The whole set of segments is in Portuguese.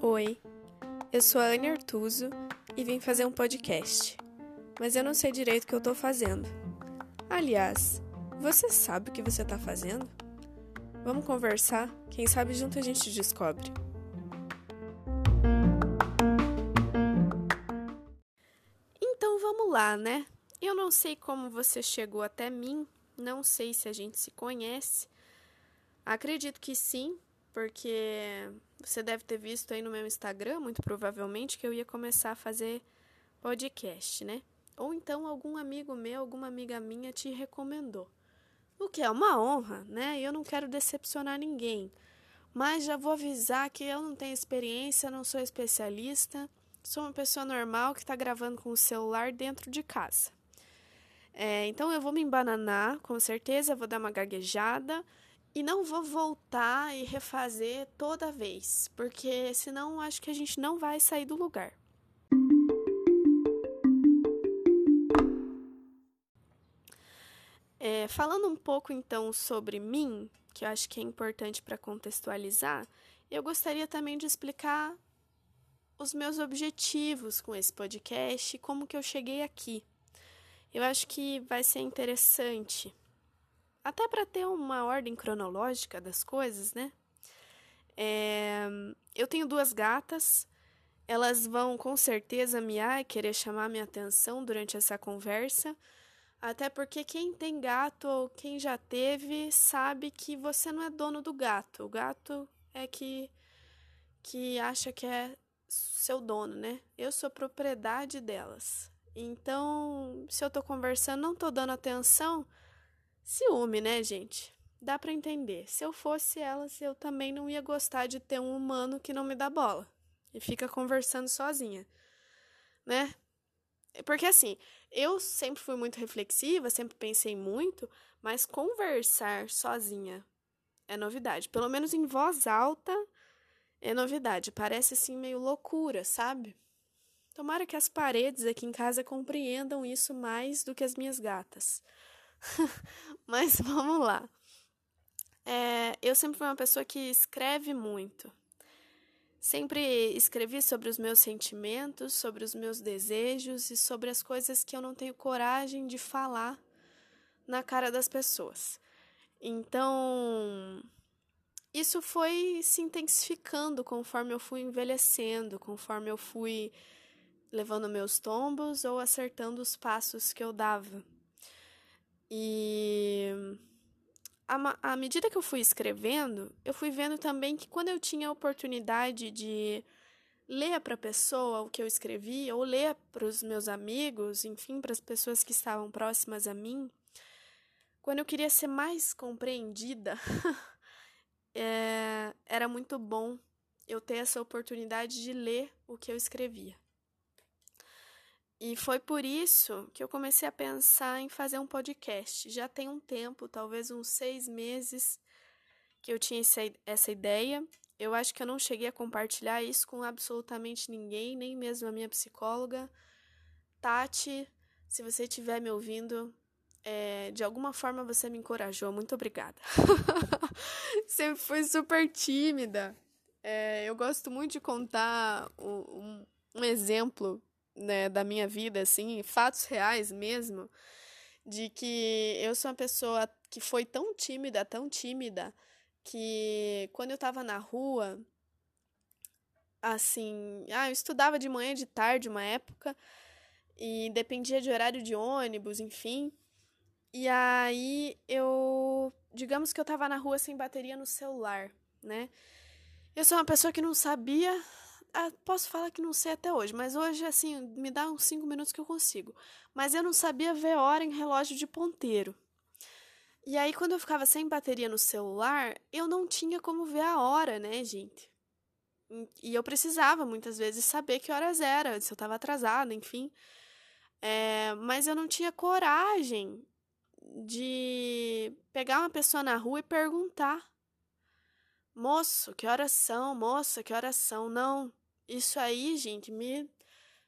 Oi, eu sou a Anne Artuso e vim fazer um podcast, mas eu não sei direito o que eu tô fazendo. Aliás, você sabe o que você tá fazendo? Vamos conversar? Quem sabe junto a gente descobre. Então vamos lá, né? Eu não sei como você chegou até mim, não sei se a gente se conhece. Acredito que sim, porque você deve ter visto aí no meu Instagram, muito provavelmente, que eu ia começar a fazer podcast, né? Ou então algum amigo meu, alguma amiga minha te recomendou. O que é uma honra, né? Eu não quero decepcionar ninguém. Mas já vou avisar que eu não tenho experiência, não sou especialista, sou uma pessoa normal que está gravando com o celular dentro de casa. É, então eu vou me embananar, com certeza, vou dar uma gaguejada e não vou voltar e refazer toda vez, porque senão acho que a gente não vai sair do lugar. É, falando um pouco então sobre mim, que eu acho que é importante para contextualizar, eu gostaria também de explicar os meus objetivos com esse podcast e como que eu cheguei aqui. Eu acho que vai ser interessante, até para ter uma ordem cronológica das coisas, né? É, eu tenho duas gatas, elas vão com certeza miar e querer chamar minha atenção durante essa conversa. Até porque quem tem gato ou quem já teve sabe que você não é dono do gato. O gato é que que acha que é seu dono, né? Eu sou propriedade delas. Então, se eu tô conversando, não tô dando atenção, ciúme, né, gente? Dá para entender. Se eu fosse elas, eu também não ia gostar de ter um humano que não me dá bola e fica conversando sozinha, né? Porque assim, eu sempre fui muito reflexiva, sempre pensei muito, mas conversar sozinha é novidade. Pelo menos em voz alta é novidade. Parece assim meio loucura, sabe? Tomara que as paredes aqui em casa compreendam isso mais do que as minhas gatas. mas vamos lá. É, eu sempre fui uma pessoa que escreve muito. Sempre escrevi sobre os meus sentimentos, sobre os meus desejos e sobre as coisas que eu não tenho coragem de falar na cara das pessoas. Então, isso foi se intensificando conforme eu fui envelhecendo, conforme eu fui levando meus tombos ou acertando os passos que eu dava. E à medida que eu fui escrevendo, eu fui vendo também que quando eu tinha a oportunidade de ler para a pessoa o que eu escrevi, ou ler para os meus amigos, enfim, para as pessoas que estavam próximas a mim, quando eu queria ser mais compreendida, é, era muito bom eu ter essa oportunidade de ler o que eu escrevia. E foi por isso que eu comecei a pensar em fazer um podcast. Já tem um tempo, talvez uns seis meses, que eu tinha essa ideia. Eu acho que eu não cheguei a compartilhar isso com absolutamente ninguém, nem mesmo a minha psicóloga. Tati, se você estiver me ouvindo, é, de alguma forma você me encorajou. Muito obrigada. Sempre fui super tímida. É, eu gosto muito de contar um, um exemplo né, da minha vida, assim, fatos reais mesmo, de que eu sou uma pessoa que foi tão tímida, tão tímida, que quando eu tava na rua, assim, ah, eu estudava de manhã e de tarde uma época, e dependia de horário de ônibus, enfim. E aí eu, digamos que eu tava na rua sem bateria no celular, né? Eu sou uma pessoa que não sabia posso falar que não sei até hoje, mas hoje, assim, me dá uns 5 minutos que eu consigo. Mas eu não sabia ver hora em relógio de ponteiro. E aí, quando eu ficava sem bateria no celular, eu não tinha como ver a hora, né, gente? E eu precisava, muitas vezes, saber que horas era, se eu estava atrasada, enfim. É, mas eu não tinha coragem de pegar uma pessoa na rua e perguntar. Moço, que horas são? Moça, que horas são? Não. Isso aí, gente, me,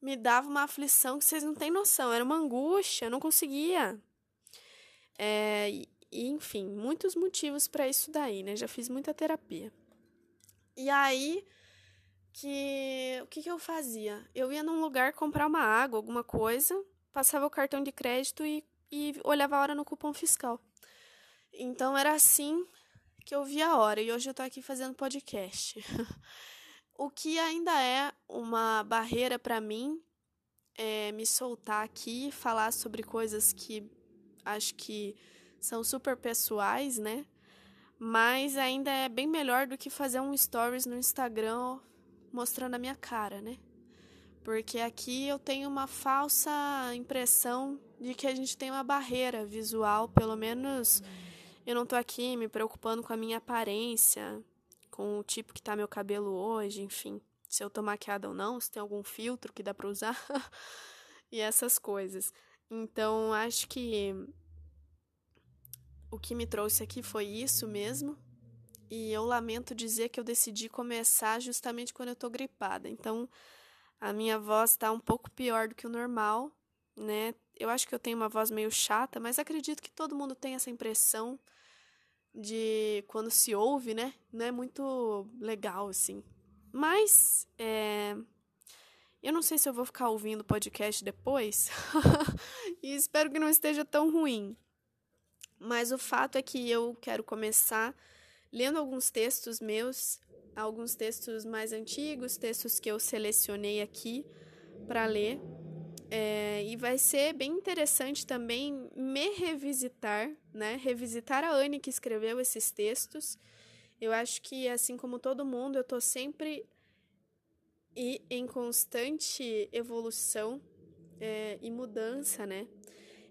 me dava uma aflição que vocês não têm noção. Era uma angústia, eu não conseguia. É, e, enfim, muitos motivos para isso daí, né? Já fiz muita terapia. E aí que o que, que eu fazia? Eu ia num lugar comprar uma água, alguma coisa, passava o cartão de crédito e, e olhava a hora no cupom fiscal. Então era assim que eu via a hora. E hoje eu tô aqui fazendo podcast. o que ainda é uma barreira para mim é me soltar aqui, falar sobre coisas que acho que são super pessoais, né? Mas ainda é bem melhor do que fazer um stories no Instagram mostrando a minha cara, né? Porque aqui eu tenho uma falsa impressão de que a gente tem uma barreira visual, pelo menos eu não tô aqui me preocupando com a minha aparência, com o tipo que tá meu cabelo hoje, enfim, se eu tô maquiada ou não, se tem algum filtro que dá para usar e essas coisas. Então, acho que o que me trouxe aqui foi isso mesmo. E eu lamento dizer que eu decidi começar justamente quando eu tô gripada. Então, a minha voz está um pouco pior do que o normal, né? Eu acho que eu tenho uma voz meio chata, mas acredito que todo mundo tem essa impressão de quando se ouve, né? Não é muito legal, assim. Mas, é... eu não sei se eu vou ficar ouvindo o podcast depois, e espero que não esteja tão ruim. Mas o fato é que eu quero começar lendo alguns textos meus, alguns textos mais antigos, textos que eu selecionei aqui para ler. É, e vai ser bem interessante também me revisitar, né? Revisitar a Anne que escreveu esses textos. Eu acho que, assim como todo mundo, eu estou sempre e em constante evolução é, e mudança, né?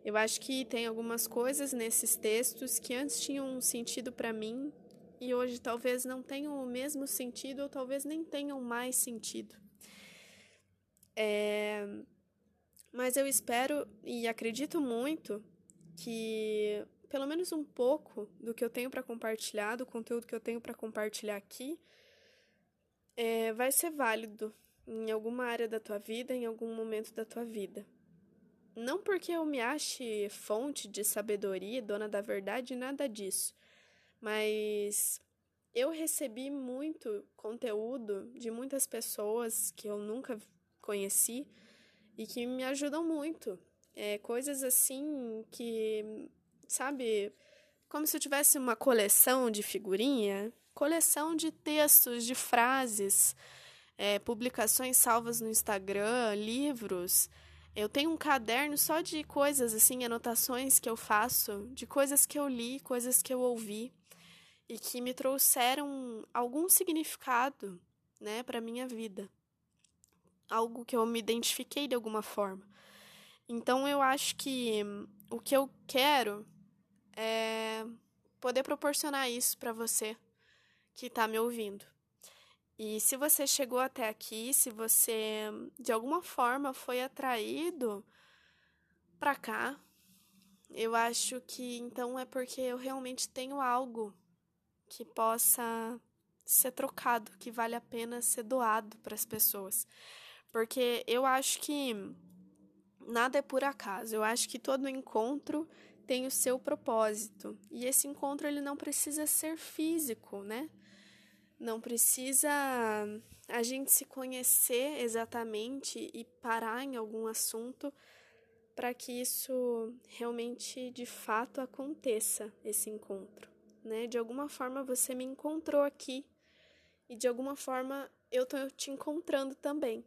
Eu acho que tem algumas coisas nesses textos que antes tinham um sentido para mim e hoje talvez não tenham o mesmo sentido ou talvez nem tenham mais sentido. É, mas eu espero e acredito muito que pelo menos um pouco do que eu tenho para compartilhar, do conteúdo que eu tenho para compartilhar aqui, é, vai ser válido em alguma área da tua vida, em algum momento da tua vida. Não porque eu me ache fonte de sabedoria, dona da verdade, nada disso. Mas eu recebi muito conteúdo de muitas pessoas que eu nunca conheci e que me ajudam muito. É, coisas assim que, sabe, como se eu tivesse uma coleção de figurinha, coleção de textos, de frases, é, publicações salvas no Instagram, livros. Eu tenho um caderno só de coisas, assim, anotações que eu faço, de coisas que eu li, coisas que eu ouvi e que me trouxeram algum significado, né, para minha vida. Algo que eu me identifiquei de alguma forma. Então eu acho que o que eu quero é poder proporcionar isso para você que está me ouvindo. E se você chegou até aqui, se você de alguma forma foi atraído para cá, eu acho que então é porque eu realmente tenho algo que possa ser trocado, que vale a pena ser doado para as pessoas. Porque eu acho que nada é por acaso. Eu acho que todo encontro tem o seu propósito. E esse encontro ele não precisa ser físico, né? Não precisa a gente se conhecer exatamente e parar em algum assunto para que isso realmente de fato aconteça esse encontro, né? De alguma forma você me encontrou aqui e de alguma forma eu estou te encontrando também.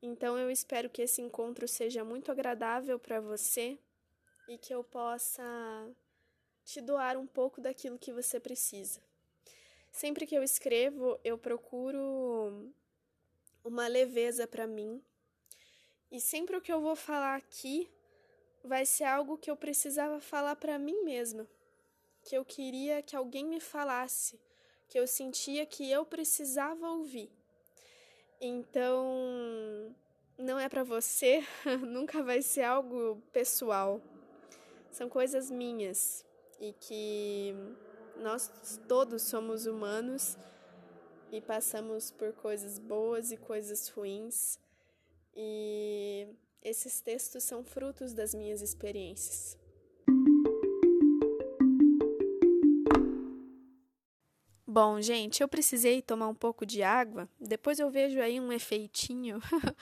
Então eu espero que esse encontro seja muito agradável para você e que eu possa te doar um pouco daquilo que você precisa. Sempre que eu escrevo, eu procuro uma leveza para mim. E sempre o que eu vou falar aqui vai ser algo que eu precisava falar para mim mesma, que eu queria que alguém me falasse, que eu sentia que eu precisava ouvir. Então, não é para você, nunca vai ser algo pessoal são coisas minhas e que nós todos somos humanos e passamos por coisas boas e coisas ruins, e esses textos são frutos das minhas experiências. Bom, gente, eu precisei tomar um pouco de água. Depois eu vejo aí um efeitinho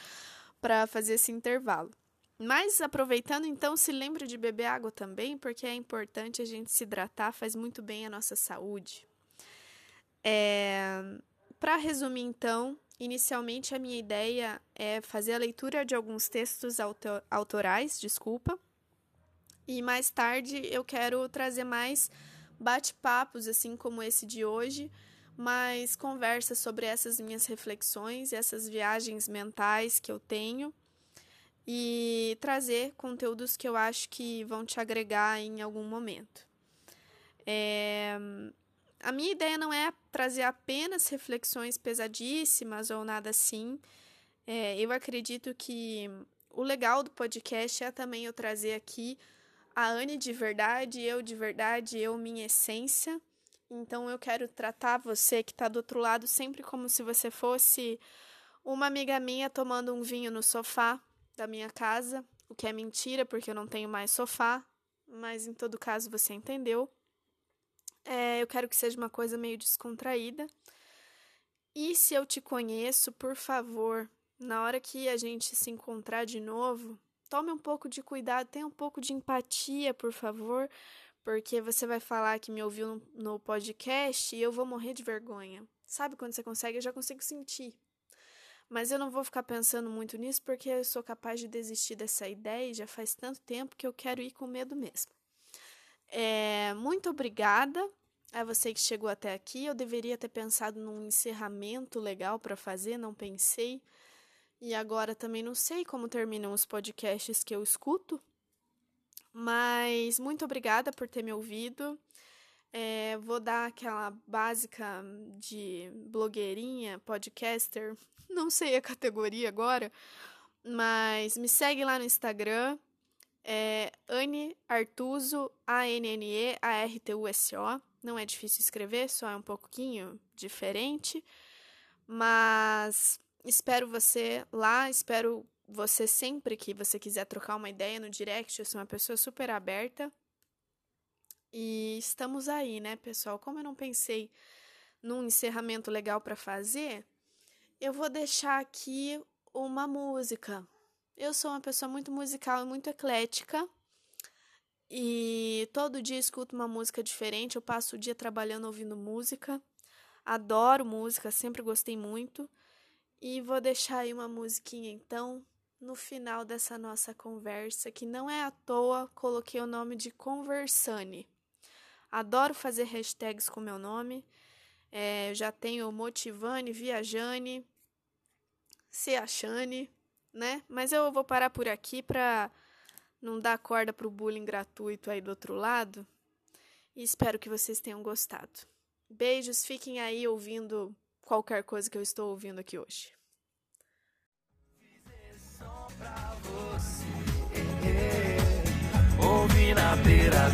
para fazer esse intervalo. Mas aproveitando, então, se lembre de beber água também, porque é importante a gente se hidratar, faz muito bem à nossa saúde. É... Para resumir, então, inicialmente a minha ideia é fazer a leitura de alguns textos autor autorais, desculpa, e mais tarde eu quero trazer mais bate-papos, assim como esse de hoje, mas conversas sobre essas minhas reflexões, essas viagens mentais que eu tenho e trazer conteúdos que eu acho que vão te agregar em algum momento. É... A minha ideia não é trazer apenas reflexões pesadíssimas ou nada assim. É, eu acredito que o legal do podcast é também eu trazer aqui a Anne de verdade, eu de verdade, eu minha essência. Então eu quero tratar você que está do outro lado sempre como se você fosse uma amiga minha tomando um vinho no sofá da minha casa, o que é mentira porque eu não tenho mais sofá, mas em todo caso você entendeu. É, eu quero que seja uma coisa meio descontraída. E se eu te conheço, por favor, na hora que a gente se encontrar de novo, tome um pouco de cuidado, tenha um pouco de empatia, por favor, porque você vai falar que me ouviu no, podcast e eu vou morrer de vergonha. Sabe quando você consegue? Eu já consigo sentir. Mas eu não vou ficar pensando muito nisso porque eu sou capaz de desistir dessa ideia e já faz tanto tempo que eu quero ir com medo mesmo. É, muito obrigada a você que chegou até aqui. Eu deveria ter pensado num encerramento legal para fazer, não pensei. E agora também não sei como terminam os podcasts que eu escuto, mas muito obrigada por ter me ouvido. É, vou dar aquela básica de blogueirinha, podcaster, não sei a categoria agora, mas me segue lá no Instagram, é Anne Artuso, A-N-N-E-A-R-T-U-S-O. Não é difícil escrever, só é um pouquinho diferente, mas Espero você lá, espero você sempre que você quiser trocar uma ideia no direct. Eu sou uma pessoa super aberta. E estamos aí, né, pessoal? Como eu não pensei num encerramento legal para fazer, eu vou deixar aqui uma música. Eu sou uma pessoa muito musical e muito eclética. E todo dia escuto uma música diferente. Eu passo o dia trabalhando ouvindo música. Adoro música, sempre gostei muito. E vou deixar aí uma musiquinha então no final dessa nossa conversa, que não é à toa coloquei o nome de Conversane. Adoro fazer hashtags com meu nome. É, já tenho Motivane, Viajane, Seachane, né? Mas eu vou parar por aqui para não dar corda pro bullying gratuito aí do outro lado. E espero que vocês tenham gostado. Beijos, fiquem aí ouvindo qualquer coisa que eu estou ouvindo aqui hoje. Ouvi na beira